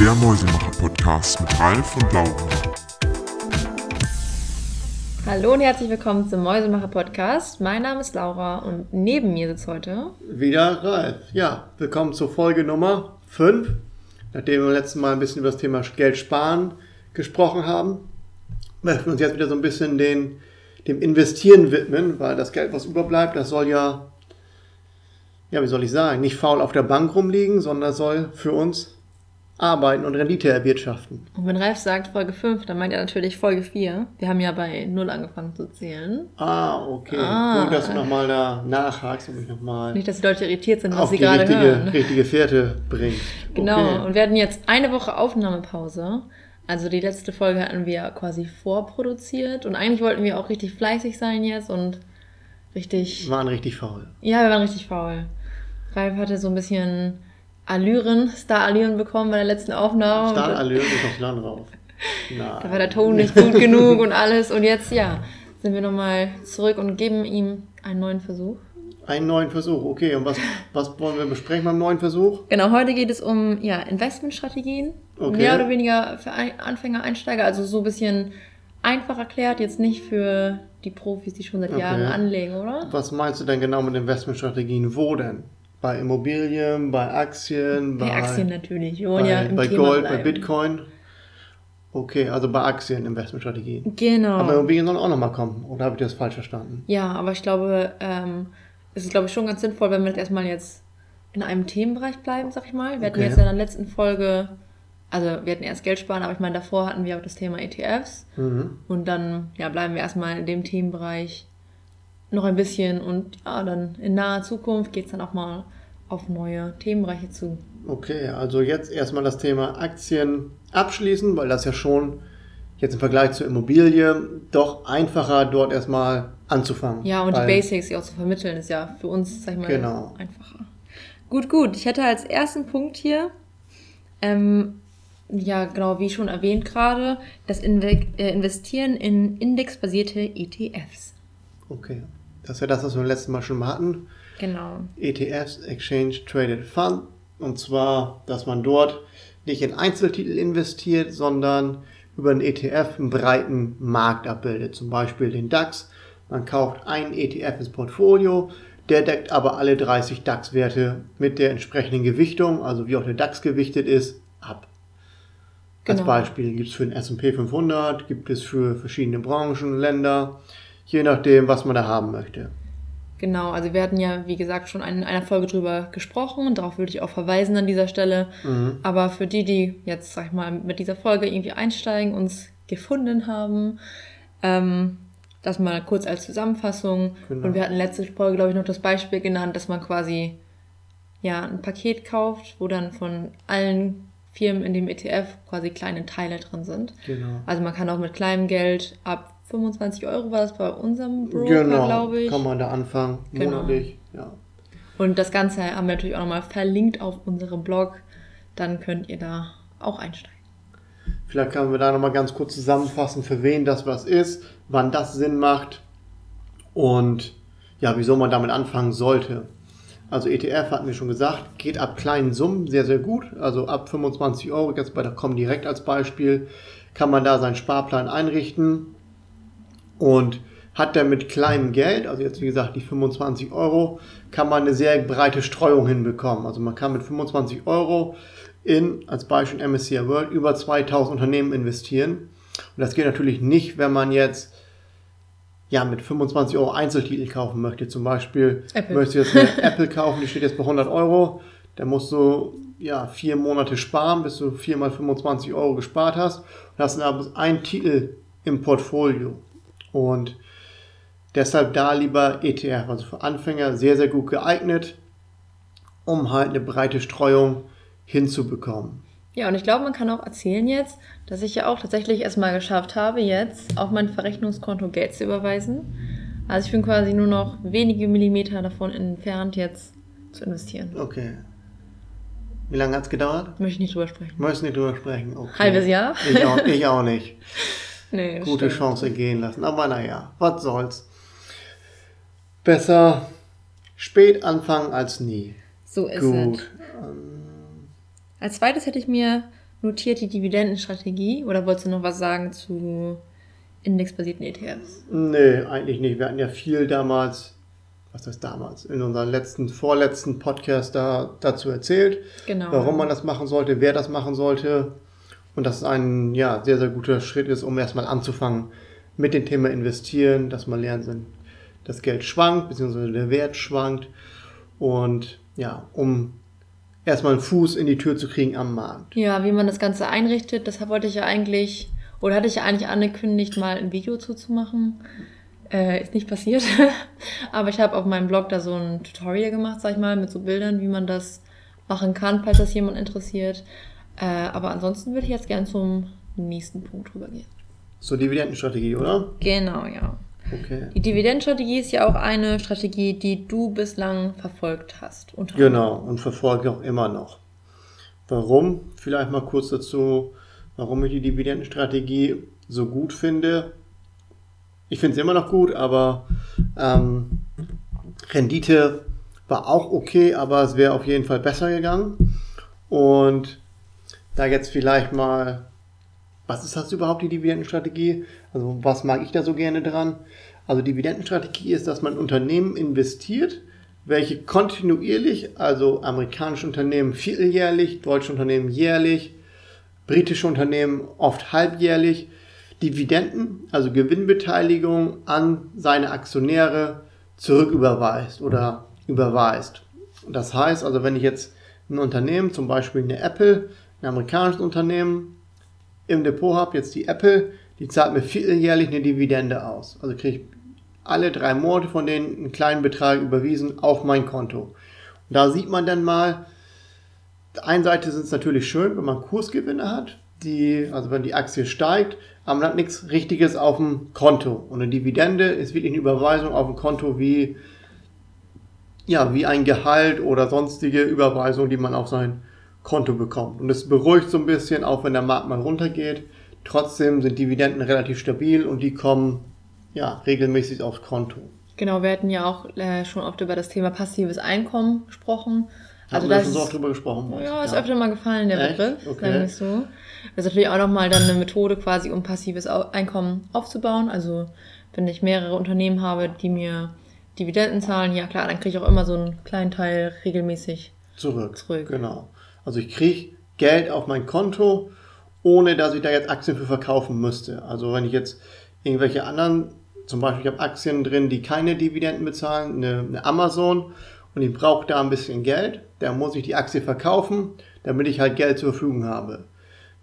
Der Mäusemacher-Podcast mit Ralf und Laura. Hallo und herzlich willkommen zum Mäusemacher-Podcast. Mein Name ist Laura und neben mir sitzt heute Wieder Ralf. Ja, willkommen zur Folge Nummer 5. Nachdem wir beim letzten Mal ein bisschen über das Thema Geld sparen gesprochen haben, möchten wir uns jetzt wieder so ein bisschen den, dem Investieren widmen, weil das Geld, was überbleibt, das soll ja, ja, wie soll ich sagen, nicht faul auf der Bank rumliegen, sondern soll für uns arbeiten und Rendite erwirtschaften. und wenn Ralf sagt Folge 5, dann meint er natürlich Folge 4. Wir haben ja bei 0 angefangen zu zählen. Ah, okay. Ah. Gut, dass du nochmal da nachhakst und mich nochmal Nicht, dass die Leute irritiert sind, was sie gerade richtige, hören. richtige Fährte bringst. Genau, Okay. und wir hatten jetzt eine Woche Aufnahmepause. Also die letzte Folge hatten wir quasi vorproduziert und eigentlich wollten wir auch richtig fleißig sein jetzt und richtig waren richtig faul. Ja, wir waren richtig faul. Ralf hatte so ein bisschen Allüren, Star-Allüren bekommen bei der letzten Aufnahme. Ist aufs Land rauf. Da Nein. war der Ton nicht gut genug und alles. Und jetzt, ja, sind wir nochmal zurück und geben ihm einen neuen Versuch. Einen neuen Versuch, okay. Und was, was wollen wir besprechen beim neuen Versuch? Genau, heute geht es um ja, Investmentstrategien. Okay. Mehr oder weniger für Anfänger, Einsteiger. Also so ein bisschen einfach erklärt, jetzt nicht für die Profis, die schon seit Okay. Jahren anlegen, oder? Was meinst du denn genau mit Investmentstrategien? Wo denn? Bei Immobilien, bei Aktien, Bei Aktien natürlich. Wir wollen bei, ja im bei Thema Gold, bleiben. bei Bitcoin? Okay, also bei Aktien Investmentstrategien. Genau. Aber Immobilien sollen auch nochmal kommen. Oder habe ich das falsch verstanden? Ja, aber ich glaube, ähm, es ist, glaube ich, schon ganz sinnvoll, wenn wir jetzt erstmal jetzt in einem Themenbereich bleiben, sag ich mal. Wir hatten Okay. jetzt in der letzten Folge, also wir hatten erst Geld sparen, aber ich meine, davor hatten wir auch das Thema ETFs. Mhm. Und dann, ja, bleiben wir erstmal in dem Themenbereich noch ein bisschen und ja, dann in naher Zukunft geht's dann auch mal auf neue Themenbereiche zu. Okay, also jetzt erstmal das Thema Aktien abschließen, weil das ja schon jetzt im Vergleich zur Immobilie doch einfacher dort erstmal anzufangen. Ja, und die Basics, die auch zu vermitteln, ist ja für uns, sag ich mal, Genau. einfacher. Gut, gut. Ich hätte als ersten Punkt hier, ähm, ja, genau, wie schon erwähnt gerade, das Inve äh, Investieren in indexbasierte ETFs. Okay, das ist ja das, was wir beim letzten Mal schon mal hatten. Genau. ETFs, Exchange Traded Fund. Und zwar, dass man dort nicht in Einzeltitel investiert, sondern über einen ETF einen breiten Markt abbildet. Zum Beispiel den DAX. Man kauft einen ETF ins Portfolio, der deckt aber alle 30 DAX-Werte mit der entsprechenden Gewichtung, also wie auch der DAX gewichtet ist, ab. Als Genau. Beispiel gibt es für den S&P 500, gibt es für verschiedene Branchen, Länder, je nachdem, was man da haben möchte. Genau, also wir hatten ja, wie gesagt, schon in einer Folge drüber gesprochen und darauf würde ich auch verweisen an dieser Stelle. Mhm. Aber für die, die jetzt, sag ich mal, mit dieser Folge irgendwie einsteigen, uns gefunden haben, ähm, das mal kurz als Zusammenfassung. Genau. Und wir hatten letzte Folge, glaube ich, noch das Beispiel genannt, dass man quasi ja ein Paket kauft, wo dann von allen Firmen in dem ETF quasi kleine Teile drin sind. Genau. Also man kann auch mit kleinem Geld ab 25 Euro war das bei unserem Broker, Genau, glaube ich. kann man da anfangen, Genau. monatlich. Ja. Und das Ganze haben wir natürlich auch nochmal verlinkt auf unserem Blog. Dann könnt ihr da auch einsteigen. Vielleicht können wir da nochmal ganz kurz zusammenfassen, für wen das was ist, wann das Sinn macht und ja, wieso man damit anfangen sollte. Also ETF hatten wir schon gesagt, geht ab kleinen Summen sehr, sehr gut. Also ab 25 Euro, jetzt bei der Comdirect als Beispiel, kann man da seinen Sparplan einrichten und hat dann mit kleinem Geld, also jetzt wie gesagt die 25 Euro, kann man eine sehr breite Streuung hinbekommen. Also man kann mit 25 Euro in, als Beispiel MSCI World, über 2000 Unternehmen investieren. Und das geht natürlich nicht, wenn man jetzt ja, mit 25 Euro Einzeltitel kaufen möchte. Zum Beispiel Apple. möchtest du jetzt eine Apple kaufen, die steht jetzt bei 100 Euro. Da musst du ja, vier Monate sparen, bis du viermal 25 Euro gespart hast. Und hast dann aber einen Titel im Portfolio. Und deshalb da lieber ETF, also für Anfänger sehr, sehr gut geeignet, um halt eine breite Streuung hinzubekommen. Ja, und ich glaube, man kann auch erzählen jetzt, dass ich ja auch tatsächlich erstmal geschafft habe, jetzt auf mein Verrechnungskonto Geld zu überweisen. Also ich bin quasi nur noch wenige Millimeter davon entfernt, jetzt zu investieren. Okay. Wie lange hat's gedauert? Möchte ich nicht drüber sprechen. Möchtest nicht drüber sprechen? Okay. Halbes Jahr? Ich auch, ich auch nicht. Nee, Gute stimmt. Chance gehen lassen. Aber naja, was soll's. Besser spät anfangen als nie. So ist es. Gut. Als zweites hätte ich mir notiert die Dividendenstrategie oder wolltest du noch was sagen zu indexbasierten ETFs? Nee, eigentlich nicht. Wir hatten ja viel damals, was heißt damals, in unserem letzten, vorletzten Podcast da, dazu erzählt, Genau. warum man das machen sollte, wer das machen sollte. Und dass es ein ja, sehr, sehr guter Schritt ist, um erstmal anzufangen mit dem Thema investieren, dass man lernt, das Geld schwankt, beziehungsweise der Wert schwankt. Und ja, um erstmal einen Fuß in die Tür zu kriegen am Markt. Ja, wie man das Ganze einrichtet, das wollte ich ja eigentlich, oder hatte ich ja eigentlich angekündigt, mal ein Video zuzumachen. Äh, ist nicht passiert. Aber ich habe auf meinem Blog da so ein Tutorial gemacht, sag ich mal, mit so Bildern, wie man das machen kann, falls das jemand interessiert. Äh, aber ansonsten würde ich jetzt gern zum nächsten Punkt rübergehen. So Dividendenstrategie, oder? Genau, ja. Okay. Die Dividendenstrategie ist ja auch eine Strategie, die du bislang verfolgt hast. Genau, und verfolge auch immer noch. Warum? Vielleicht mal kurz dazu, warum ich die Dividendenstrategie so gut finde. Ich finde sie immer noch gut, aber ähm, Rendite war auch okay, aber es wäre auf jeden Fall besser gegangen. Und da jetzt vielleicht mal, was ist das überhaupt, die Dividendenstrategie? Also was mag ich da so gerne dran? Also Dividendenstrategie ist, dass man Unternehmen investiert, welche kontinuierlich, also amerikanische Unternehmen vierteljährlich, deutsche Unternehmen jährlich, britische Unternehmen oft halbjährlich, Dividenden, also Gewinnbeteiligung an seine Aktionäre zurücküberweist oder überweist. Das heißt also, wenn ich jetzt ein Unternehmen, zum Beispiel eine Apple, ein amerikanisches Unternehmen im Depot habe, jetzt die Apple, die zahlt mir vierteljährlich eine Dividende aus. Also kriege ich alle drei Monate von denen einen kleinen Betrag überwiesen auf mein Konto. Und da sieht man dann mal, Seite sind es natürlich schön, wenn man Kursgewinne hat, die, also wenn die Aktie steigt, aber man hat nichts Richtiges auf dem Konto. Und eine Dividende ist wirklich eine Überweisung auf dem Konto wie, ja, wie ein Gehalt oder sonstige Überweisung, die man auf sein Konto bekommt. Und es beruhigt so ein bisschen, auch wenn der Markt mal runtergeht. Trotzdem sind Dividenden relativ stabil und die kommen ja regelmäßig aufs Konto. Genau, wir hatten ja auch äh, schon oft über das Thema passives Einkommen gesprochen. Also da schon so ist, oft drüber gesprochen. worden. ja, ist öfter mal gefallen, der Echt? Begriff, Okay. sagen wir es so. Das ist natürlich auch nochmal dann eine Methode quasi, um passives Einkommen aufzubauen. Also wenn ich mehrere Unternehmen habe, die mir Dividenden zahlen, ja klar, dann kriege ich auch immer so einen kleinen Teil regelmäßig. Zurück. Zurück. Genau. Also ich kriege Geld auf mein Konto, ohne dass ich da jetzt Aktien für verkaufen müsste. Also wenn ich jetzt irgendwelche anderen, zum Beispiel ich habe Aktien drin, die keine Dividenden bezahlen, eine, eine Amazon und ich brauche da ein bisschen Geld, dann muss ich die Aktie verkaufen, damit ich halt Geld zur Verfügung habe.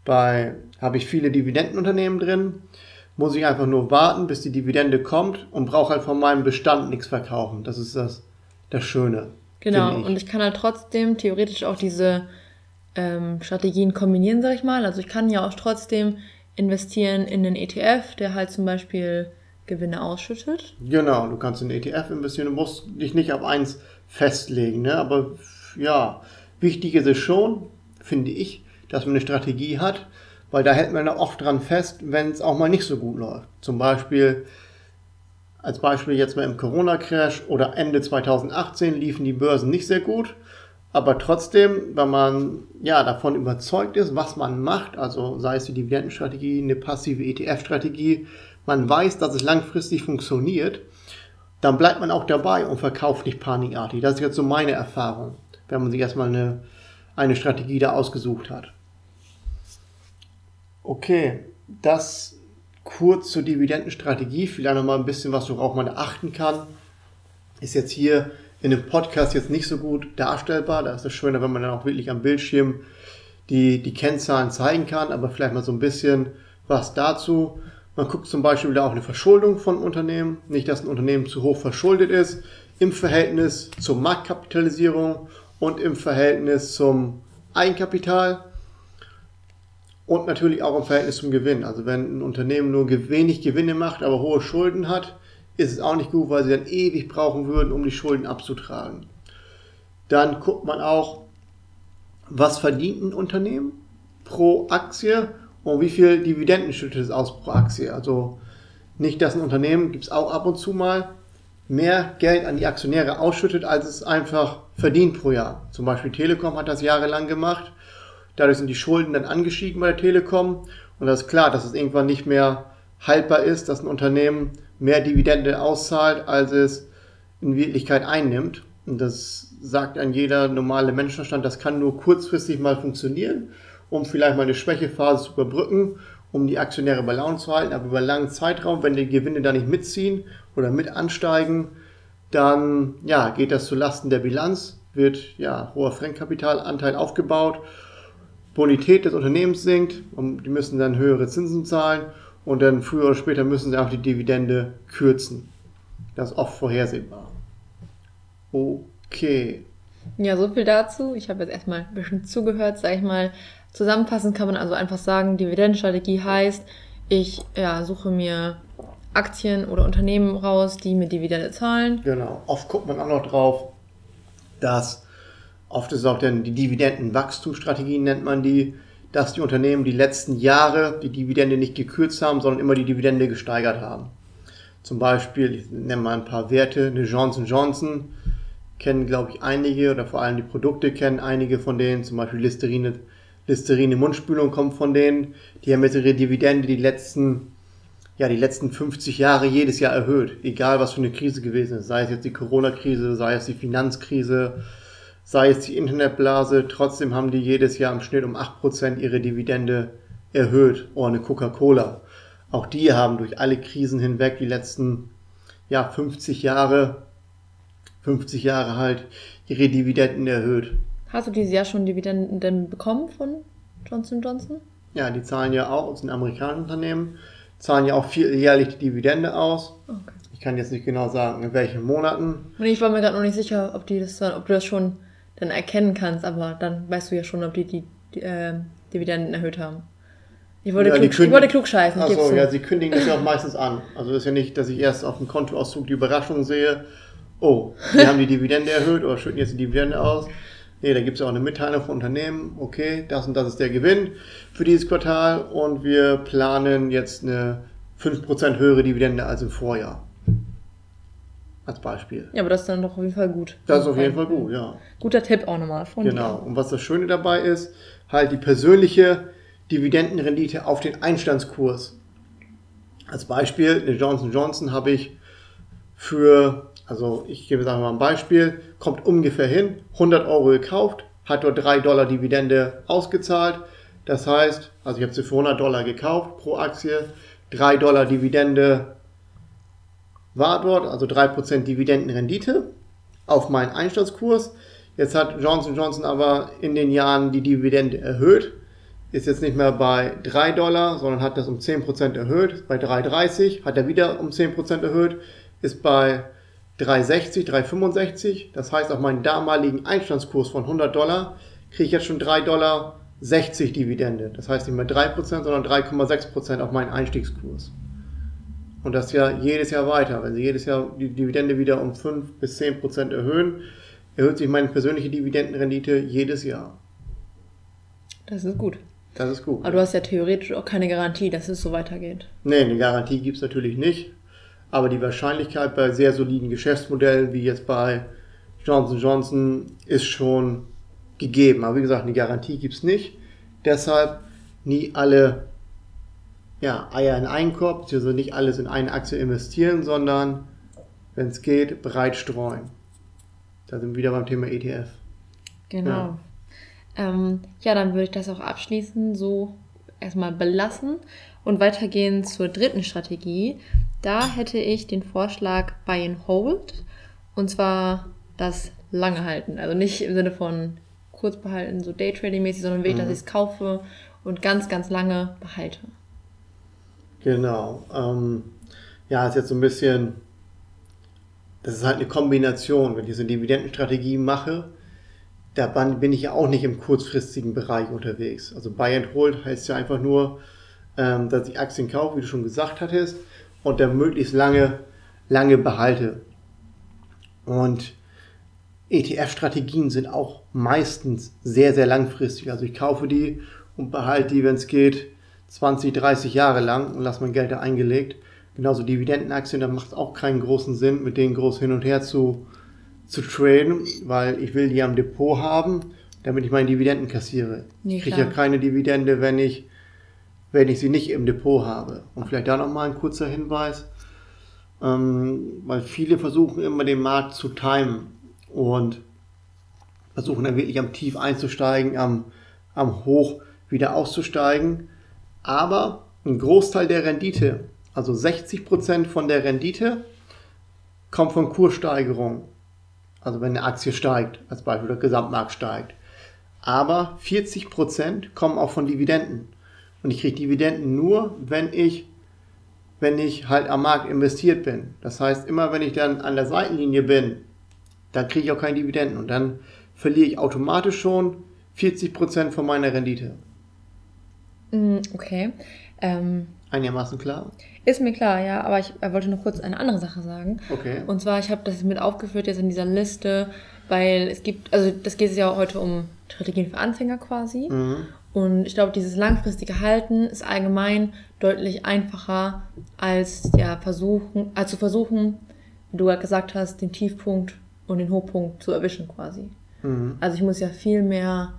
Bei habe ich viele Dividendenunternehmen drin, muss ich einfach nur warten, bis die Dividende kommt und brauche halt von meinem Bestand nichts verkaufen. Das ist das, das Schöne. Genau, finde und ich kann halt trotzdem theoretisch auch diese ähm, Strategien kombinieren, sag ich mal. Also ich kann ja auch trotzdem investieren in einen ETF, der halt zum Beispiel Gewinne ausschüttet. Genau, du kannst in den ETF investieren, du musst dich nicht auf eins festlegen, ne? aber ja, wichtig ist es schon, finde ich, dass man eine Strategie hat, weil da hält man da oft dran fest, wenn es auch mal nicht so gut läuft. Zum Beispiel, als Beispiel jetzt mal im Corona-Crash oder Ende 2018 liefen die Börsen nicht sehr gut, aber trotzdem, wenn man ja davon überzeugt ist, was man macht, also sei es die Dividendenstrategie, eine passive ETF-Strategie, man weiß, dass es langfristig funktioniert, dann bleibt man auch dabei und verkauft nicht panikartig. Das ist jetzt so meine Erfahrung, wenn man sich erstmal eine, eine Strategie da ausgesucht hat. Okay, das kurz zur Dividendenstrategie, vielleicht noch mal ein bisschen, was worauf man achten kann. Ist jetzt hier in dem Podcast jetzt nicht so gut darstellbar. Da ist es schöner, wenn man dann auch wirklich am Bildschirm die, die Kennzahlen zeigen kann, aber vielleicht mal so ein bisschen was dazu. Man guckt zum Beispiel auch eine Verschuldung von Unternehmen. Nicht, dass ein Unternehmen zu hoch verschuldet ist im Verhältnis zur Marktkapitalisierung und im Verhältnis zum Eigenkapital und natürlich auch im Verhältnis zum Gewinn. Also wenn ein Unternehmen nur wenig Gewinne macht, aber hohe Schulden hat, ist es auch nicht gut, weil sie dann ewig brauchen würden, um die Schulden abzutragen. Dann guckt man auch, was verdient ein Unternehmen pro Aktie und wie viel Dividenden schüttet es aus pro Aktie. Also nicht, dass ein Unternehmen, gibt es auch ab und zu mal, mehr Geld an die Aktionäre ausschüttet, als es einfach verdient pro Jahr. Zum Beispiel Telekom hat das jahrelang gemacht. Dadurch sind die Schulden dann angestiegen bei der Telekom. Und das ist klar, dass es irgendwann nicht mehr haltbar ist, dass ein Unternehmen mehr Dividende auszahlt, als es in Wirklichkeit einnimmt. Und das sagt ein jeder normale Menschenverstand, das kann nur kurzfristig mal funktionieren, um vielleicht mal eine Schwächephase zu überbrücken, um die Aktionäre bei Laune zu halten. Aber über einen langen Zeitraum, wenn die Gewinne da nicht mitziehen oder mit ansteigen, dann ja, geht das zu Lasten der Bilanz, wird ja hoher Fremdkapitalanteil aufgebaut, Bonität des Unternehmens sinkt und die müssen dann höhere Zinsen zahlen und dann früher oder später müssen sie auch die Dividende kürzen. Das ist oft vorhersehbar. Okay. Ja, so viel dazu. Ich habe jetzt erstmal ein bisschen zugehört, sag ich mal. Zusammenfassend kann man also einfach sagen, Dividendenstrategie heißt, ich ja, suche mir Aktien oder Unternehmen raus, die mir Dividende zahlen. Genau. Oft guckt man auch noch drauf, dass oft ist es auch denn die Dividendenwachstumsstrategie nennt man die, dass die Unternehmen die letzten Jahre die Dividende nicht gekürzt haben, sondern immer die Dividende gesteigert haben. Zum Beispiel, ich nenne mal ein paar Werte, eine Johnson Johnson kennen, glaube ich, einige oder vor allem die Produkte kennen einige von denen, zum Beispiel Listerine, Listerine Mundspülung kommt von denen. Die haben jetzt ihre Dividende die letzten, ja, die letzten 50 Jahre jedes Jahr erhöht, egal was für eine Krise gewesen ist, sei es jetzt die Corona-Krise, sei es die Finanzkrise, sei es die Internetblase, trotzdem haben die jedes Jahr im Schnitt um 8% ihre Dividende erhöht. Oder eine Coca-Cola. Auch die haben durch alle Krisen hinweg die letzten ja, 50 Jahre, 50 Jahre halt ihre Dividenden erhöht. Hast du dieses Jahr schon Dividenden bekommen von Johnson Johnson? Ja, die zahlen ja auch, das sind amerikanische Unternehmen, zahlen ja auch vierteljährlich die Dividende aus. Okay. Ich kann jetzt nicht genau sagen, in welchen Monaten. Und ich war mir gerade noch nicht sicher, ob, die das, ob du das schon dann erkennen kannst, aber dann weißt du ja schon, ob die die, die äh, Dividenden erhöht haben. Ich wollte, Ja, klug, ich wollte klug scheißen. Achso, ja, sie kündigen das ja auch meistens an. Also ist ja nicht, dass ich erst auf dem Kontoauszug die Überraschung sehe, oh, wir haben die Dividende erhöht oder schütten jetzt die Dividende aus. Nee, da gibt es ja auch eine Mitteilung von Unternehmen, okay, das und das ist der Gewinn für dieses Quartal und wir planen jetzt eine 5% höhere Dividende als im Vorjahr. Als Beispiel. Ja, aber das ist dann doch auf jeden Fall gut. Das ist auf jeden Fall gut, ja. Guter Tipp auch nochmal von Genau. Und was das Schöne dabei ist, halt die persönliche Dividendenrendite auf den Einstandskurs. Als Beispiel, eine Johnson Johnson habe ich für, also ich gebe sagen wir mal ein Beispiel, kommt ungefähr hin, 100 Euro gekauft, hat dort 3 Dollar Dividende ausgezahlt. Das heißt, also ich habe sie für 100 Dollar gekauft pro Aktie, 3 Dollar Dividende war dort, also 3% Dividendenrendite auf meinen Einstandskurs. Jetzt hat Johnson Johnson aber in den Jahren die Dividende erhöht. Ist jetzt nicht mehr bei 3 Dollar, sondern hat das um 10% erhöht. Bei 3,30 hat er wieder um 10% erhöht. Ist bei 3,60, 3,65. Das heißt, auf meinen damaligen Einstandskurs von 100 Dollar kriege ich jetzt schon 3 Dollar 60 Dividende. Das heißt nicht mehr 3%, sondern 3,6% auf meinen Einstiegskurs. Und das ja jedes Jahr weiter. Wenn Sie jedes Jahr die Dividende wieder um 5 bis 10% erhöhen, erhöht sich meine persönliche Dividendenrendite jedes Jahr. Das ist gut. Das ist gut. Aber du hast ja theoretisch auch keine Garantie, dass es so weitergeht. Nee, eine Garantie gibt es natürlich nicht. Aber die Wahrscheinlichkeit bei sehr soliden Geschäftsmodellen, wie jetzt bei Johnson Johnson, ist schon gegeben. Aber wie gesagt, eine Garantie gibt es nicht. Deshalb nie alle ja, Eier in einen Korb, beziehungsweise nicht alles in eine Aktie investieren, sondern, wenn es geht, breit streuen. Da sind wir wieder beim Thema ETF. Genau. Ja. Ähm, ja dann würde ich das auch abschließend so erstmal belassen und weitergehen zur dritten Strategie. Da hätte ich den Vorschlag Buy and Hold und zwar das lange halten. Also nicht im Sinne von kurz behalten, so Daytrading-mäßig, sondern wirklich, Mhm. dass ich es kaufe und ganz, ganz lange behalte. Genau. Ähm, ja, ist jetzt so ein bisschen, das ist halt eine Kombination. Wenn ich so eine Dividendenstrategie mache, da bin ich ja auch nicht im kurzfristigen Bereich unterwegs. Also Buy and Hold heißt ja einfach nur, ähm, dass ich Aktien kaufe, wie du schon gesagt hattest, und dann möglichst lange, lange behalte. Und ETF-Strategien sind auch meistens sehr, sehr langfristig. Also ich kaufe die und behalte die, wenn es geht, 20, 30 Jahre lang und lasse mein Geld da eingelegt. Genauso Dividendenaktien, da macht es auch keinen großen Sinn, mit denen groß hin und her zu, zu traden, weil ich will die am Depot haben damit ich meine Dividenden kassiere. Nee, ich kriege ja keine Dividende, wenn ich, wenn ich sie nicht im Depot habe. Und vielleicht da nochmal ein kurzer Hinweis, ähm, weil viele versuchen immer den Markt zu timen und versuchen dann wirklich am Tief einzusteigen, am, am Hoch wieder auszusteigen. Aber ein Großteil der Rendite, also 60% von der Rendite, kommt von Kurssteigerung. Also wenn eine Aktie steigt, als Beispiel der Gesamtmarkt steigt. Aber 40% kommen auch von Dividenden. Und ich kriege Dividenden nur, wenn ich, wenn ich halt am Markt investiert bin. Das heißt, immer wenn ich dann an der Seitenlinie bin, dann kriege ich auch keine Dividenden. Und dann verliere ich automatisch schon 40% von meiner Rendite. Mm, Okay. Ähm, Einigermaßen klar? ist mir klar, ja, aber ich äh, wollte noch kurz eine andere Sache sagen. Okay. Und zwar, ich habe das mit aufgeführt jetzt in dieser Liste, weil es gibt, also das geht es ja heute um Strategien für Anfänger quasi. Mhm. Und ich glaube, dieses langfristige Halten ist allgemein deutlich einfacher als ja versuchen, als zu versuchen, wie du gerade gesagt hast, den Tiefpunkt und den Hochpunkt zu erwischen quasi. Mhm. Also ich muss ja viel mehr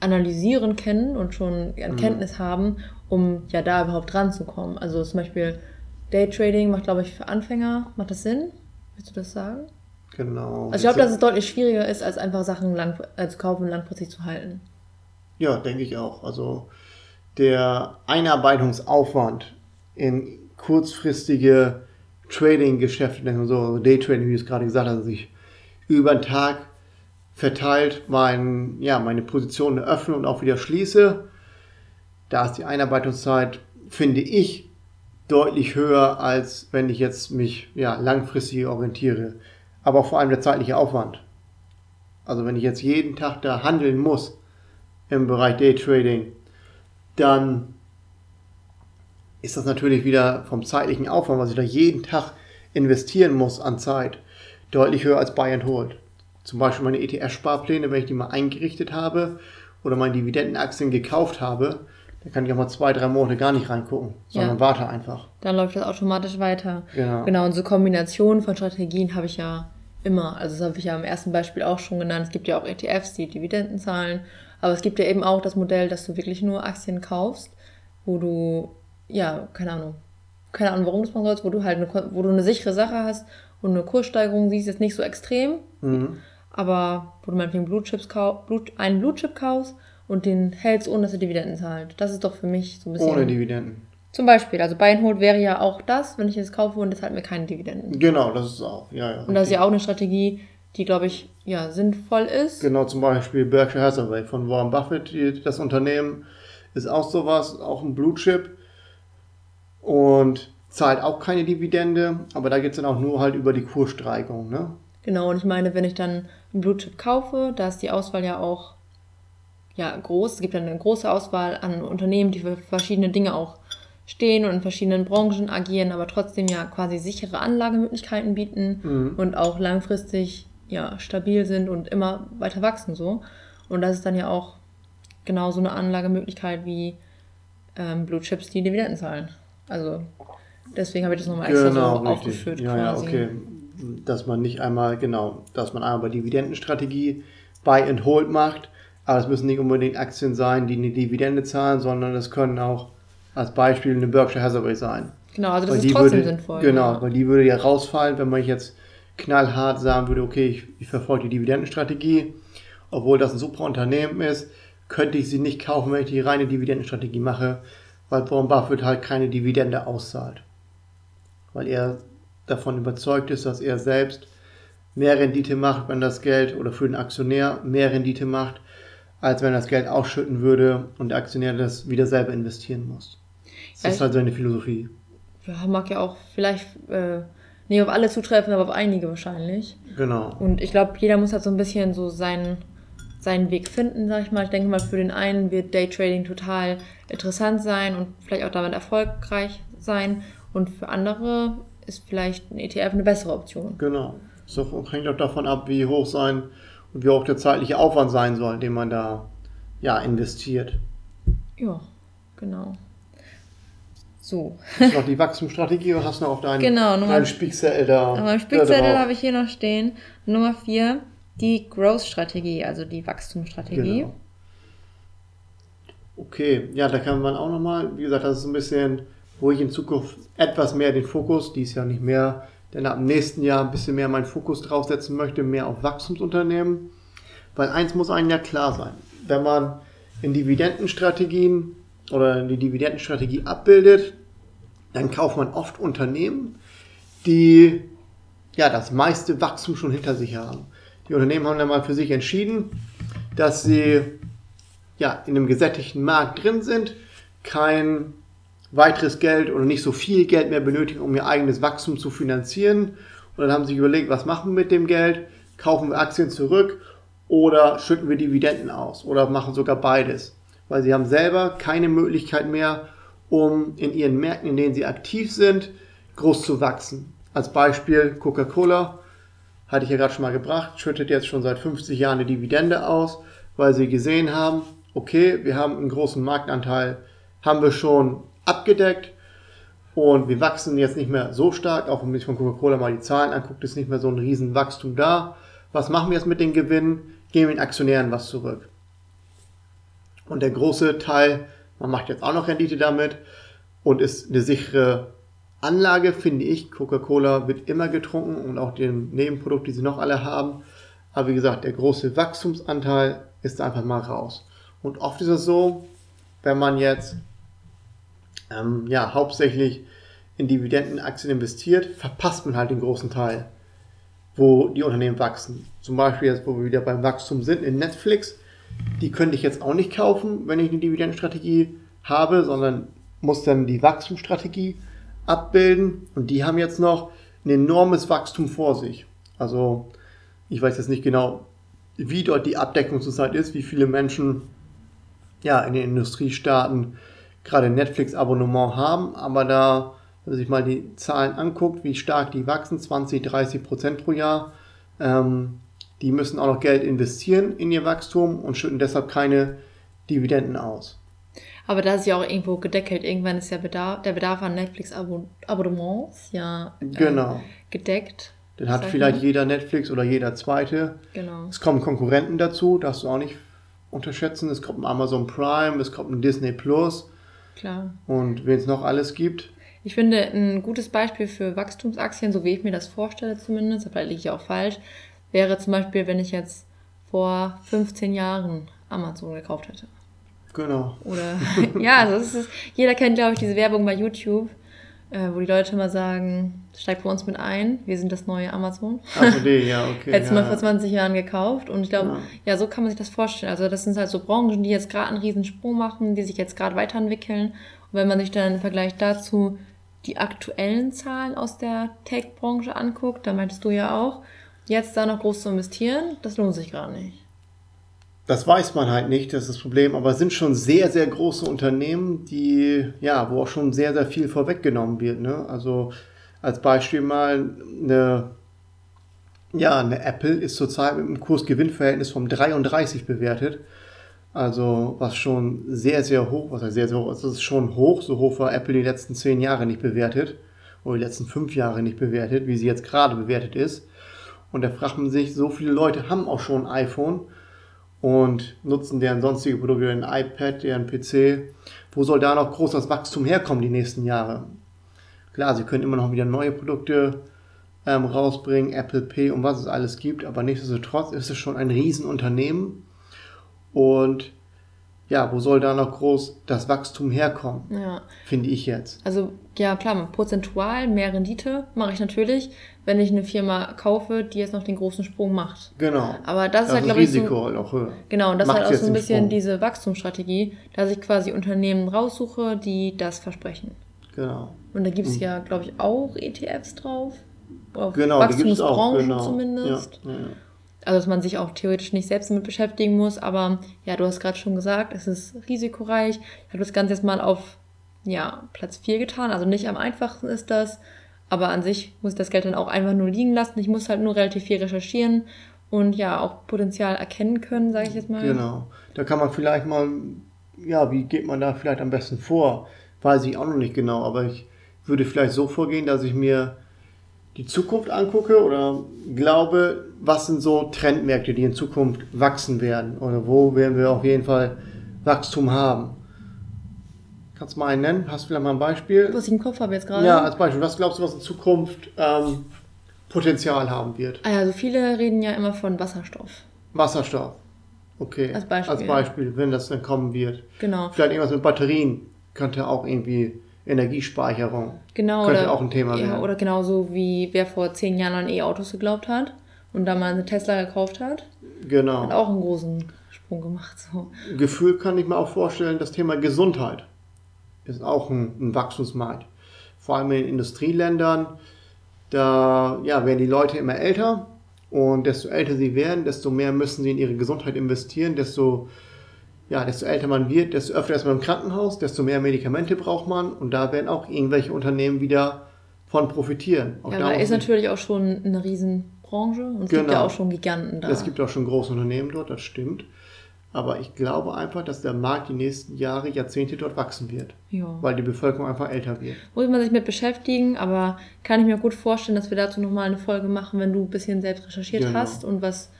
analysieren kennen und schon an Kenntnis haben, um ja da überhaupt ranzukommen. Also zum Beispiel Daytrading macht, glaube ich, für Anfänger, macht das Sinn? Willst du das sagen? Genau. Also ich glaube, dass es deutlich schwieriger ist, als einfach Sachen lang, zu kaufen und langfristig zu halten. Ja, denke ich auch. Also der Einarbeitungsaufwand in kurzfristige Trading-Geschäfte, so, Daytrading, wie du es gerade gesagt hast, dass ich über den Tag verteilt mein, ja, meine Positionen öffne und auch wieder schließe. Da ist die Einarbeitungszeit, finde ich, deutlich höher, als wenn ich jetzt mich ja, langfristig orientiere. Aber vor allem der zeitliche Aufwand. Also wenn ich jetzt jeden Tag da handeln muss, im Bereich Daytrading, dann ist das natürlich wieder vom zeitlichen Aufwand, was ich da jeden Tag investieren muss an Zeit, deutlich höher als Buy and Hold. Zum Beispiel meine ETF-Sparpläne, wenn ich die mal eingerichtet habe oder meine Dividendenaktien gekauft habe, dann kann ich auch mal zwei, drei Monate gar nicht reingucken, sondern Ja. warte einfach. Dann läuft das automatisch weiter. Genau. Genau, und so Kombinationen von Strategien habe ich ja immer. Also das habe ich ja im ersten Beispiel auch schon genannt. Es gibt ja auch ETFs, die Dividenden zahlen. Aber es gibt ja eben auch das Modell, dass du wirklich nur Aktien kaufst, wo du, ja, keine Ahnung, keine Ahnung, warum das machen sollst, wo du halt eine, wo du eine sichere Sache hast und eine Kurssteigerung siehst, jetzt nicht so extrem, Mhm. Aber wo du meinetwegen Blue Chips kau Blut, einen Blue Chip kaufst und den hältst, ohne dass er Dividenden zahlt. Das ist doch für mich so ein bisschen. Ohne Dividenden. Zum Beispiel, also Buy and Hold wäre ja auch das, wenn ich es kaufe und es hat mir keine Dividenden. Genau, das ist auch. Ja, ja, Und das ist ja auch eine Strategie, die, glaube ich, ja, sinnvoll ist. Genau, zum Beispiel Berkshire Hathaway von Warren Buffett, die, das Unternehmen ist auch sowas, auch ein Blue Chip und zahlt auch keine Dividende, aber da geht es dann auch nur halt über die Kurssteigerung. Ne? Genau, und ich meine, wenn ich dann einen Blue Chip kaufe, da ist die Auswahl ja auch ja, groß. Es gibt dann eine große Auswahl an Unternehmen, die für verschiedene Dinge auch stehen und in verschiedenen Branchen agieren, aber trotzdem ja quasi sichere Anlagemöglichkeiten bieten Mhm. und auch langfristig ja stabil sind und immer weiter wachsen so. Und das ist dann ja auch genau so eine Anlagemöglichkeit wie ähm, Blue Chips, die Dividenden zahlen. Also deswegen habe ich das nochmal extra so aufgeführt Genau, Ja, quasi. ja, okay. Dass man nicht einmal, genau, dass man einmal Dividendenstrategie Buy and Hold macht, aber es müssen nicht unbedingt Aktien sein, die eine Dividende zahlen, sondern es können auch als Beispiel eine Berkshire Hathaway sein. Genau, also das Weil ist trotzdem würde, sinnvoll. Genau, ja. weil die würde ja rausfallen, wenn man jetzt knallhart sagen würde, okay, ich, ich verfolge die Dividendenstrategie, obwohl das ein super Unternehmen ist, könnte ich sie nicht kaufen, wenn ich die reine Dividendenstrategie mache, weil Warren Buffett halt keine Dividende auszahlt. Weil er davon überzeugt ist, dass er selbst mehr Rendite macht, wenn das Geld oder für den Aktionär mehr Rendite macht, als wenn er das Geld ausschütten würde und der Aktionär das wieder selber investieren muss. Das Ja, ist halt seine Philosophie. ja, mag ja auch vielleicht äh, nicht auf alle zutreffen, aber auf einige wahrscheinlich. Genau. Und ich glaube, jeder muss halt so ein bisschen so seinen, seinen Weg finden, sag ich mal. Ich denke mal, für den einen wird Daytrading total interessant sein und vielleicht auch damit erfolgreich sein. Und für andere ist vielleicht ein ETF eine bessere Option. Genau. So hängt auch davon ab, wie hoch sein und wie hoch der zeitliche Aufwand sein soll, den man da ja investiert. Ja, genau. So. Hast du noch die Wachstumsstrategie oder hast du noch auf deinen, Genau, Nummer- deinen Spickzettel da? Spickzettel drauf? habe ich hier noch stehen, Nummer 4, Die Growth-Strategie, also die Wachstumsstrategie. Genau. Okay, ja, da kann man auch nochmal, wie gesagt, das ist ein bisschen, wo ich in Zukunft etwas mehr den Fokus, dies Jahr nicht mehr, denn ab dem nächsten Jahr ein bisschen mehr meinen Fokus draufsetzen möchte, mehr auf Wachstumsunternehmen. Weil eins muss einem ja klar sein, wenn man in Dividendenstrategien oder die Dividendenstrategie abbildet, dann kauft man oft Unternehmen, die ja das meiste Wachstum schon hinter sich haben. Die Unternehmen haben dann mal für sich entschieden, dass sie ja in einem gesättigten Markt drin sind, kein weiteres Geld oder nicht so viel Geld mehr benötigen, um ihr eigenes Wachstum zu finanzieren. Und dann haben sie sich überlegt, was machen wir mit dem Geld? Kaufen wir Aktien zurück oder schütten wir Dividenden aus oder machen sogar beides. Weil sie haben selber keine Möglichkeit mehr, um in ihren Märkten, in denen sie aktiv sind, groß zu wachsen. Als Beispiel Coca-Cola, hatte ich ja gerade schon mal gebracht, schüttet jetzt schon seit 50 Jahren eine Dividende aus, weil sie gesehen haben, okay, wir haben einen großen Marktanteil, haben wir schon abgedeckt und wir wachsen jetzt nicht mehr so stark, auch wenn man sich von Coca-Cola mal die Zahlen anguckt, ist nicht mehr so ein Riesenwachstum da. Was machen wir jetzt mit den Gewinnen? Geben wir den Aktionären was zurück. Und der große Teil, man macht jetzt auch noch Rendite damit und ist eine sichere Anlage, finde ich. Coca-Cola wird immer getrunken und auch die Nebenprodukte, die sie noch alle haben. Aber wie gesagt, der große Wachstumsanteil ist einfach mal raus. Und oft ist es so, wenn man jetzt ähm, ja, hauptsächlich in Dividendenaktien investiert, verpasst man halt den großen Teil, wo die Unternehmen wachsen. Zum Beispiel jetzt, wo wir wieder beim Wachstum sind, in Netflix die könnte ich jetzt auch nicht kaufen, wenn ich eine Dividendenstrategie habe, sondern muss dann die Wachstumsstrategie abbilden. Und die haben jetzt noch ein enormes Wachstum vor sich. Also ich weiß jetzt nicht genau, wie dort die Abdeckung zurzeit ist, wie viele Menschen ja in den Industriestaaten gerade Netflix-Abonnement haben, aber da, wenn man sich mal die Zahlen anguckt, wie stark die wachsen, 20, 30 Prozent pro Jahr, ähm, die müssen auch noch Geld investieren in ihr Wachstum und schütten deshalb keine Dividenden aus. Aber da ist ja auch irgendwo gedeckelt. Irgendwann ist ja Bedarf, der Bedarf an Netflix-Abonnements ja äh, genau. gedeckt. Dann hat vielleicht jeder Netflix oder jeder zweite. Genau. Es kommen Konkurrenten dazu, darfst du auch nicht unterschätzen. Es kommt ein Amazon Prime, es kommt ein Disney Plus. Klar. Und wen es noch alles gibt. Ich finde, ein gutes Beispiel für Wachstumsaktien, so wie ich mir das vorstelle zumindest, vielleicht liege ich auch falsch, wäre zum Beispiel, wenn ich jetzt vor 15 Jahren Amazon gekauft hätte. Genau. Oder, ja, also ist, jeder kennt, glaube ich, diese Werbung bei YouTube, äh, wo die Leute immer sagen, steig bei uns mit ein, wir sind das neue Amazon. Also die, ja, okay. Hättest du ja, mal vor 20 Jahren gekauft und ich glaube, ja. ja. so kann man sich das vorstellen. Also das sind halt so Branchen, die jetzt gerade einen riesen Sprung machen, die sich jetzt gerade weiterentwickeln. Und wenn man sich dann im Vergleich dazu die aktuellen Zahlen aus der Tech-Branche anguckt, da meintest du ja auch, jetzt da noch groß zu investieren, das lohnt sich gar nicht. Das weiß man halt nicht, das ist das Problem, aber es sind schon sehr, sehr große Unternehmen, die, ja, wo auch schon sehr, sehr viel vorweggenommen wird. Ne? Also als Beispiel mal eine, ja, eine Apple ist zurzeit mit einem Kurs-Gewinn-Verhältnis von 33 bewertet. Also was schon sehr, sehr hoch, was heißt sehr, sehr hoch, also das ist schon hoch, so hoch war Apple die letzten zehn Jahre nicht bewertet oder die letzten fünf Jahre nicht bewertet, wie sie jetzt gerade bewertet ist. Und da fragt man sich, so viele Leute haben auch schon ein iPhone und nutzen deren sonstige Produkte, deren iPad, deren PC. Wo soll da noch groß das Wachstum herkommen die nächsten Jahre? Klar, sie können immer noch wieder neue Produkte ähm, rausbringen, Apple Pay und was es alles gibt, aber nichtsdestotrotz ist es schon ein Riesenunternehmen. Und ja, wo soll da noch groß das Wachstum herkommen? Ja. Finde ich jetzt. Also, ja, klar, prozentual mehr Rendite mache ich natürlich, wenn ich eine Firma kaufe, die jetzt noch den großen Sprung macht. Genau. Aber das, das ist halt, glaube ich. Risiko so, halt auch höher. Genau, und das Macht ist halt auch so ein bisschen Sprung. diese Wachstumsstrategie, dass ich quasi Unternehmen raussuche, die das versprechen. Genau. Und da gibt es mhm. ja, glaube ich, auch ETFs drauf. Auf genau, Wachstumsbranchen genau. zumindest. Ja, ja. Also, dass man sich auch theoretisch nicht selbst damit beschäftigen muss. Aber ja, du hast gerade schon gesagt, es ist risikoreich. Ich habe das Ganze jetzt mal auf ja, Platz 4 getan. Also nicht am einfachsten ist das. Aber an sich muss ich das Geld dann auch einfach nur liegen lassen. Ich muss halt nur relativ viel recherchieren und ja auch Potenzial erkennen können, sage ich jetzt mal. Genau. Da kann man vielleicht mal, ja, wie geht man da vielleicht am besten vor? Weiß ich auch noch nicht genau, aber ich würde vielleicht so vorgehen, dass ich mir die Zukunft angucke oder glaube, was sind so Trendmärkte, die in Zukunft wachsen werden oder wo werden wir auf jeden Fall Wachstum haben. Kannst du mal einen nennen? Hast du vielleicht mal ein Beispiel? Was ich im Kopf habe jetzt gerade. Ja, als Beispiel. Was glaubst du, was in Zukunft ähm, Potenzial haben wird? Ah ja, Also viele reden ja immer von Wasserstoff. Wasserstoff. Okay. Als Beispiel. Als Beispiel, wenn das dann kommen wird. Genau. Vielleicht irgendwas mit Batterien könnte auch irgendwie Energiespeicherung. Genau. Könnte oder, auch ein Thema ja, werden. Oder genauso wie wer vor zehn Jahren an E-Autos geglaubt hat und da mal eine Tesla gekauft hat, hat Genau. auch einen großen Sprung gemacht. So. Gefühl kann ich mir auch vorstellen, das Thema Gesundheit ist auch ein, ein Wachstumsmarkt. Vor allem in Industrieländern, da ja, werden die Leute immer älter und desto älter sie werden, desto mehr müssen sie in ihre Gesundheit investieren, desto, ja, desto älter man wird, desto öfter ist man im Krankenhaus, desto mehr Medikamente braucht man und da werden auch irgendwelche Unternehmen wieder von profitieren. Auch Ja, da ist ich- natürlich auch schon eine Riesenbranche und es gibt Genau. ja auch schon Giganten da. Es gibt auch schon große Unternehmen dort, das stimmt. Aber ich glaube einfach, dass der Markt die nächsten Jahre, Jahrzehnte dort wachsen wird, ja. weil die Bevölkerung einfach älter wird. Muss man sich mit beschäftigen, aber kann ich mir gut vorstellen, dass wir dazu nochmal eine Folge machen, wenn du ein bisschen selbst recherchiert Genau. hast und was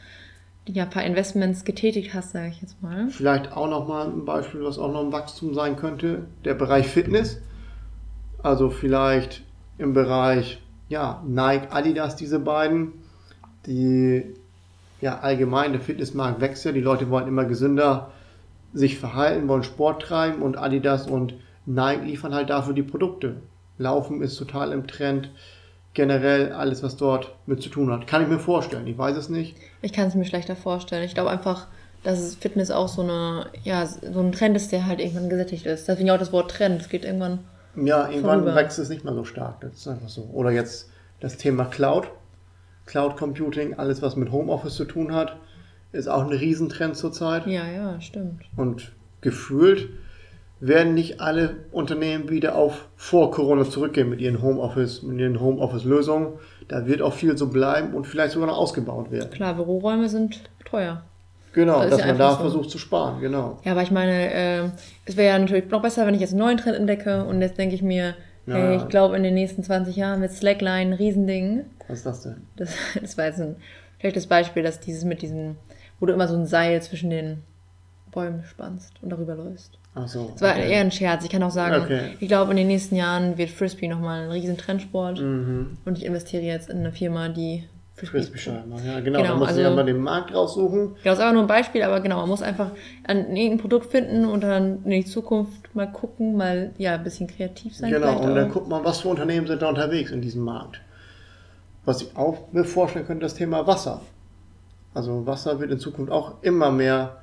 ja, ein paar Investments getätigt hast, sage ich jetzt mal. Vielleicht auch nochmal ein Beispiel, was auch noch ein Wachstum sein könnte, der Bereich Fitness. Also vielleicht im Bereich ja, Nike, Adidas, diese beiden, die ja allgemein der Fitnessmarkt wächst ja, die Leute wollen immer gesünder sich verhalten, wollen Sport treiben und Adidas und Nike liefern halt dafür die Produkte. Laufen ist total im Trend, generell alles, was dort mit zu tun hat. Kann ich mir vorstellen, ich weiß es nicht. Ich kann es mir schlechter vorstellen. Ich glaube einfach, dass es Fitness auch so eine, ja, so ein Trend ist, der halt irgendwann gesättigt ist. Deswegen auch das Wort Trend. Es geht irgendwann. Ja, irgendwann Vorüber. wächst es nicht mehr so stark. Das ist einfach so. Oder jetzt das Thema Cloud. Cloud Computing, alles was mit Homeoffice zu tun hat, ist auch ein Riesentrend zurzeit. Ja, ja, stimmt. Und gefühlt werden nicht alle Unternehmen wieder auf vor Corona zurückgehen mit ihren Homeoffice, mit ihren Homeoffice-Lösungen. Da wird auch viel so bleiben und vielleicht sogar noch ausgebaut werden. Klar, Büroräume sind teuer. Genau, Das dass ja man da so. versucht zu sparen, genau. Ja, aber ich meine, äh, es wäre ja natürlich noch besser, wenn ich jetzt einen neuen Trend entdecke und jetzt denke ich mir, hey, Ja. ich glaube, in den nächsten 20 Jahren wird Slackline ein Riesending. Was ist das denn? Das, das war jetzt ein schlechtes Beispiel, dass dieses mit diesen, wo du immer so ein Seil zwischen den Bäumen spannst und darüber läufst. Ach so. Das war okay. eher ein Scherz. Ich kann auch sagen, Okay. ich glaube, in den nächsten Jahren wird Frisbee nochmal ein riesen Trendsport. Mhm. Und ich investiere jetzt in eine Firma, die Frisbee. Frisbee-Scheiben, ja genau. Genau, da muss also- einmal den Markt raussuchen. Genau, das ist aber nur ein Beispiel, aber genau, man muss einfach an irgendein Produkt finden und dann in die Zukunft mal gucken, mal ja ein bisschen kreativ sein. Genau, und dann guckt man, was für Unternehmen sind da unterwegs in diesem Markt. Was ich auch mir vorstellen könnte, das Thema Wasser. Also Wasser wird in Zukunft auch immer mehr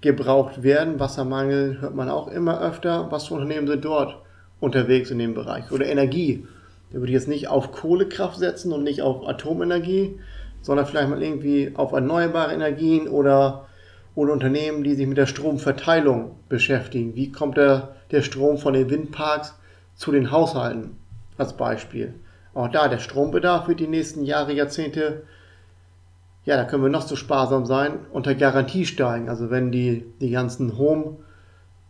gebraucht werden. Wassermangel hört man auch immer öfter. Was für Unternehmen sind dort unterwegs in dem Bereich? Oder Energie. Da würde ich jetzt nicht auf Kohlekraft setzen und nicht auf Atomenergie, sondern vielleicht mal irgendwie auf erneuerbare Energien oder, oder Unternehmen, die sich mit der Stromverteilung beschäftigen. Wie kommt der, der Strom von den Windparks zu den Haushalten als Beispiel? Auch da, der Strombedarf wird die nächsten Jahre, Jahrzehnte, ja, da können wir noch so sparsam sein, unter Garantie steigen. Also wenn die, die ganzen Home,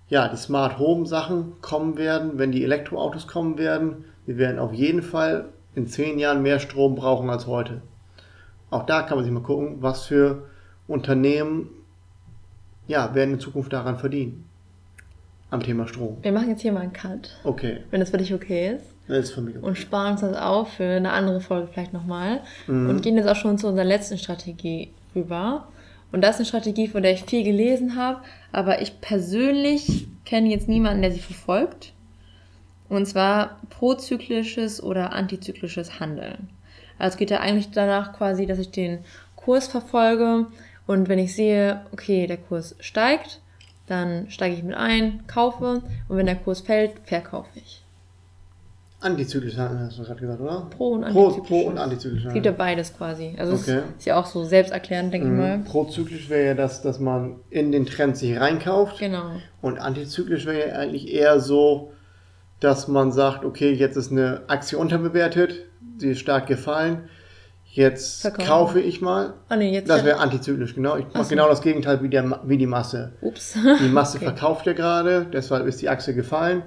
ja, die Smart Home Sachen kommen werden, wenn die Elektroautos kommen werden, wir werden auf jeden Fall in zehn Jahren mehr Strom brauchen als heute. Auch da kann man sich mal gucken, was für Unternehmen ja, werden in Zukunft daran verdienen. Am Thema Strom. Wir machen jetzt hier mal einen Cut, Okay, wenn das für dich okay ist. das ist für mich okay. Und sparen uns das auf für eine andere Folge vielleicht nochmal. Mhm. Und gehen jetzt auch schon zu unserer letzten Strategie rüber. Und das ist eine Strategie, von der ich viel gelesen habe, aber ich persönlich kenne jetzt niemanden, der sie verfolgt. Und zwar prozyklisches oder antizyklisches Handeln. Also es geht ja eigentlich danach quasi, dass ich den Kurs verfolge und wenn ich sehe, okay, der Kurs steigt, dann steige ich mit ein, kaufe und wenn der Kurs fällt, verkaufe ich. Antizyklisch hast du gerade gesagt, oder? Pro und Pro, antizyklisch. pro und antizyklisch. Es gibt ja beides quasi. Also es Okay. ist ja auch so selbsterklärend, denke ich mal. Mhm. Prozyklisch wäre ja das, dass man in den Trend sich reinkauft. Genau. Und antizyklisch wäre ja eigentlich eher so, dass man sagt, okay, jetzt ist eine Aktie unterbewertet, sie ist stark gefallen, jetzt Verkaufen. kaufe ich mal. Ah nee, jetzt Das wäre antizyklisch, genau. Ich mache so. genau das Gegenteil wie, der, wie die Masse. Ups. Die Masse Okay. verkauft ja gerade, deshalb ist die Aktie gefallen.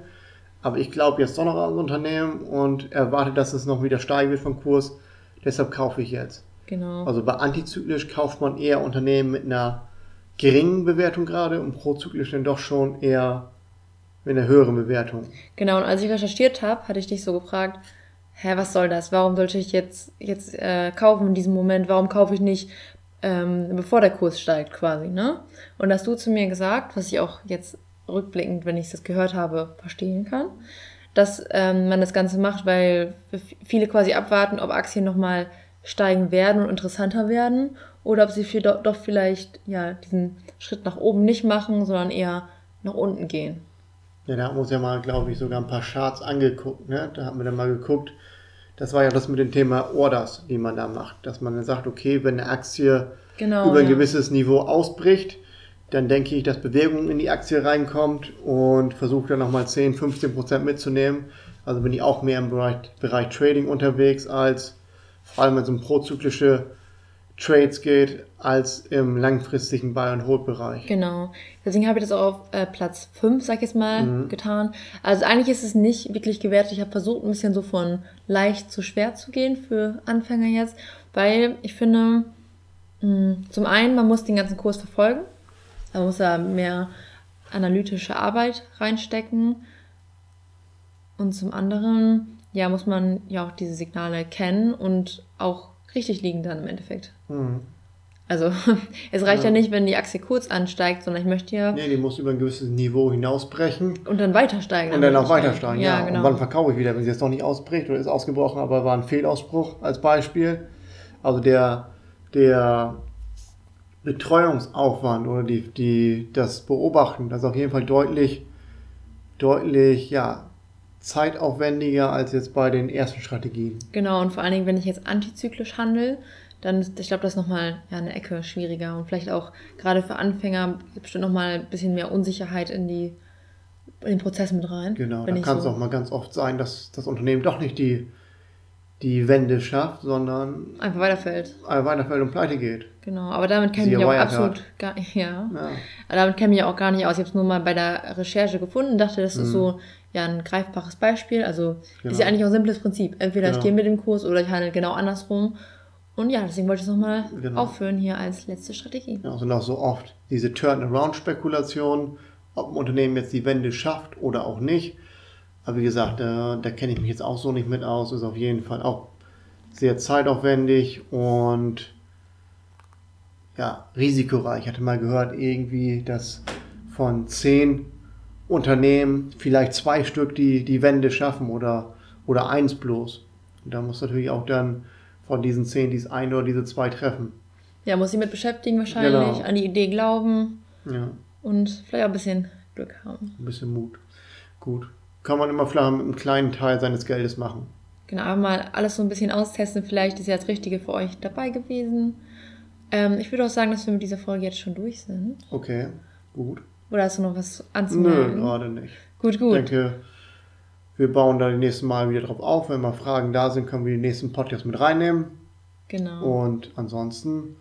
aber ich glaube jetzt doch noch an das Unternehmen und erwarte, dass es noch wieder steigen wird vom Kurs. Deshalb kaufe ich jetzt. Genau. Also bei antizyklisch kauft man eher Unternehmen mit einer geringen Bewertung gerade und prozyklisch dann doch schon eher mit einer höheren Bewertung. Genau, und als ich recherchiert habe, hatte ich dich so gefragt, hä, was soll das? Warum sollte ich jetzt, jetzt äh, kaufen in diesem Moment? Warum kaufe ich nicht, ähm, bevor der Kurs steigt quasi, ne? Und hast du zu mir gesagt, was ich auch jetzt rückblickend, wenn ich das gehört habe, verstehen kann, dass ähm, man das Ganze macht, weil viele quasi abwarten, ob Aktien nochmal steigen werden und interessanter werden oder ob sie für, doch, doch vielleicht ja, diesen Schritt nach oben nicht machen, sondern eher nach unten gehen. Ja, da haben wir uns ja mal, glaube ich, sogar ein paar Charts angeguckt. Ne? Da haben wir dann mal geguckt, das war ja das mit dem Thema Orders, die man da macht. Dass man dann sagt, okay, wenn eine Aktie Genau, über ein ja. gewisses Niveau ausbricht, dann denke ich, dass Bewegung in die Aktie reinkommt und versuche dann nochmal 10, 15 Prozent mitzunehmen. Also bin ich auch mehr im Bereich, Bereich Trading unterwegs, als vor allem wenn es um prozyklische Trades geht, als im langfristigen Buy-and-Hold-Bereich. Genau. Deswegen habe ich das auch auf äh, Platz 5, sag ich jetzt mal, Mhm. getan. Also eigentlich ist es nicht wirklich gewertet. Ich habe versucht, ein bisschen so von leicht zu schwer zu gehen für Anfänger jetzt, weil ich finde, mh, zum einen, man muss den ganzen Kurs verfolgen. Man muss da mehr analytische Arbeit reinstecken. Und zum anderen, ja, muss man ja auch diese Signale kennen und auch richtig liegen dann im Endeffekt. Mhm. Also es reicht ja. Ja. nicht, wenn die Aktie kurz ansteigt, sondern ich möchte ja Nee, die muss über ein gewisses Niveau hinausbrechen und dann weiter steigen. und dann auch weiter steigen. Ja, Ja, genau. Und wann verkaufe ich wieder, wenn sie jetzt noch nicht ausbricht oder ist ausgebrochen, aber war ein Fehlausbruch als Beispiel. Also der, der Betreuungsaufwand oder die, die, das Beobachten, das ist auf jeden Fall deutlich, deutlich, ja, zeitaufwendiger als jetzt bei den ersten Strategien. Genau, und vor allen Dingen, wenn ich jetzt antizyklisch handle, dann ist, ich glaube, das ist nochmal ja, eine Ecke schwieriger und vielleicht auch gerade für Anfänger bestimmt nochmal ein bisschen mehr Unsicherheit in, die, in den Prozess mit rein. Genau, da kann es so, auch mal ganz oft sein, dass das Unternehmen doch nicht die, die Wende schafft, sondern einfach weiterfällt. weiterfällt und pleite geht. Genau, aber damit kenne ich mich auch absolut gar ja. Ja. Aber damit kenne ich auch gar nicht aus. Ich habe es nur mal bei der Recherche gefunden, dachte, das ist so ja ein greifbares Beispiel. Also ist Mhm. Genau. ja eigentlich auch ein simples Prinzip. Entweder ich Genau. gehe mit dem Kurs oder ich handle genau andersrum. Und ja, deswegen wollte ich es nochmal Genau. aufführen hier als letzte Strategie. Ja, sind auch so oft diese Turnaround-Spekulationen, ob ein Unternehmen jetzt die Wende schafft oder auch nicht. Aber wie gesagt, da, da kenne ich mich jetzt auch so nicht mit aus. Ist auf jeden Fall auch sehr zeitaufwendig und ja, risikoreich. Ich hatte mal gehört, irgendwie, dass von zehn Unternehmen vielleicht zwei Stück die, die Wende schaffen oder, oder eins bloß. Und da muss natürlich auch dann von diesen zehn dieses eine oder diese zwei treffen. Ja, muss sich mit beschäftigen wahrscheinlich, Genau. an die Idee glauben Ja. und vielleicht auch ein bisschen Glück haben. Ein bisschen Mut. Gut. Kann man immer vielleicht mit einem kleinen Teil seines Geldes machen. Genau, einfach mal alles so ein bisschen austesten. Vielleicht ist ja das Richtige für euch dabei gewesen. Ähm, ich würde auch sagen, dass wir mit dieser Folge jetzt schon durch sind. Okay, gut. Oder hast du noch was Nö, anzumerken? gerade nicht. Gut, Ich gut. denke, wir bauen da die nächsten Mal wieder drauf auf. Wenn mal Fragen da sind, können wir die nächsten Podcasts mit reinnehmen. Genau. Und ansonsten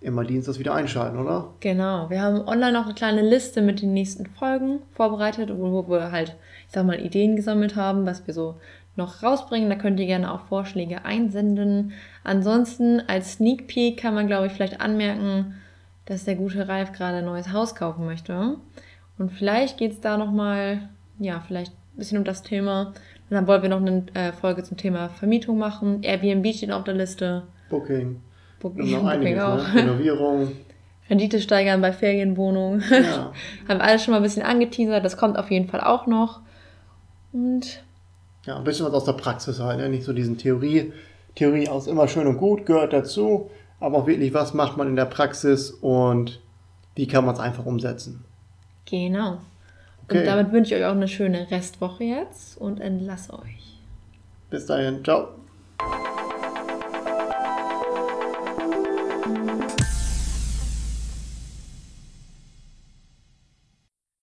immer Dienstags wieder einschalten, oder? Genau. Wir haben online auch eine kleine Liste mit den nächsten Folgen vorbereitet, wo wir halt, ich sag mal, Ideen gesammelt haben, was wir so noch rausbringen. Da könnt ihr gerne auch Vorschläge einsenden. Ansonsten als Sneak Peek kann man, glaube ich, vielleicht anmerken, dass der gute Ralf gerade ein neues Haus kaufen möchte. Und vielleicht geht es da nochmal, ja, vielleicht ein bisschen um das Thema. Und dann wollen wir noch eine äh, Folge zum Thema Vermietung machen. Airbnb steht auf der Liste. Booking. Booking, noch Booking einiges, auch. ne? Renovierung. Rendite steigern bei Ferienwohnungen. Ja. Haben wir alles schon mal ein bisschen angeteasert. Das kommt auf jeden Fall auch noch. Und ja, ein bisschen was aus der Praxis halt. Ne? Nicht so diesen Theorie. Theorie aus immer schön und gut, gehört dazu. Aber auch wirklich, was macht man in der Praxis und wie kann man es einfach umsetzen? genau. Okay. Und damit wünsche ich euch auch eine schöne Restwoche jetzt und entlasse euch. Bis dahin, ciao.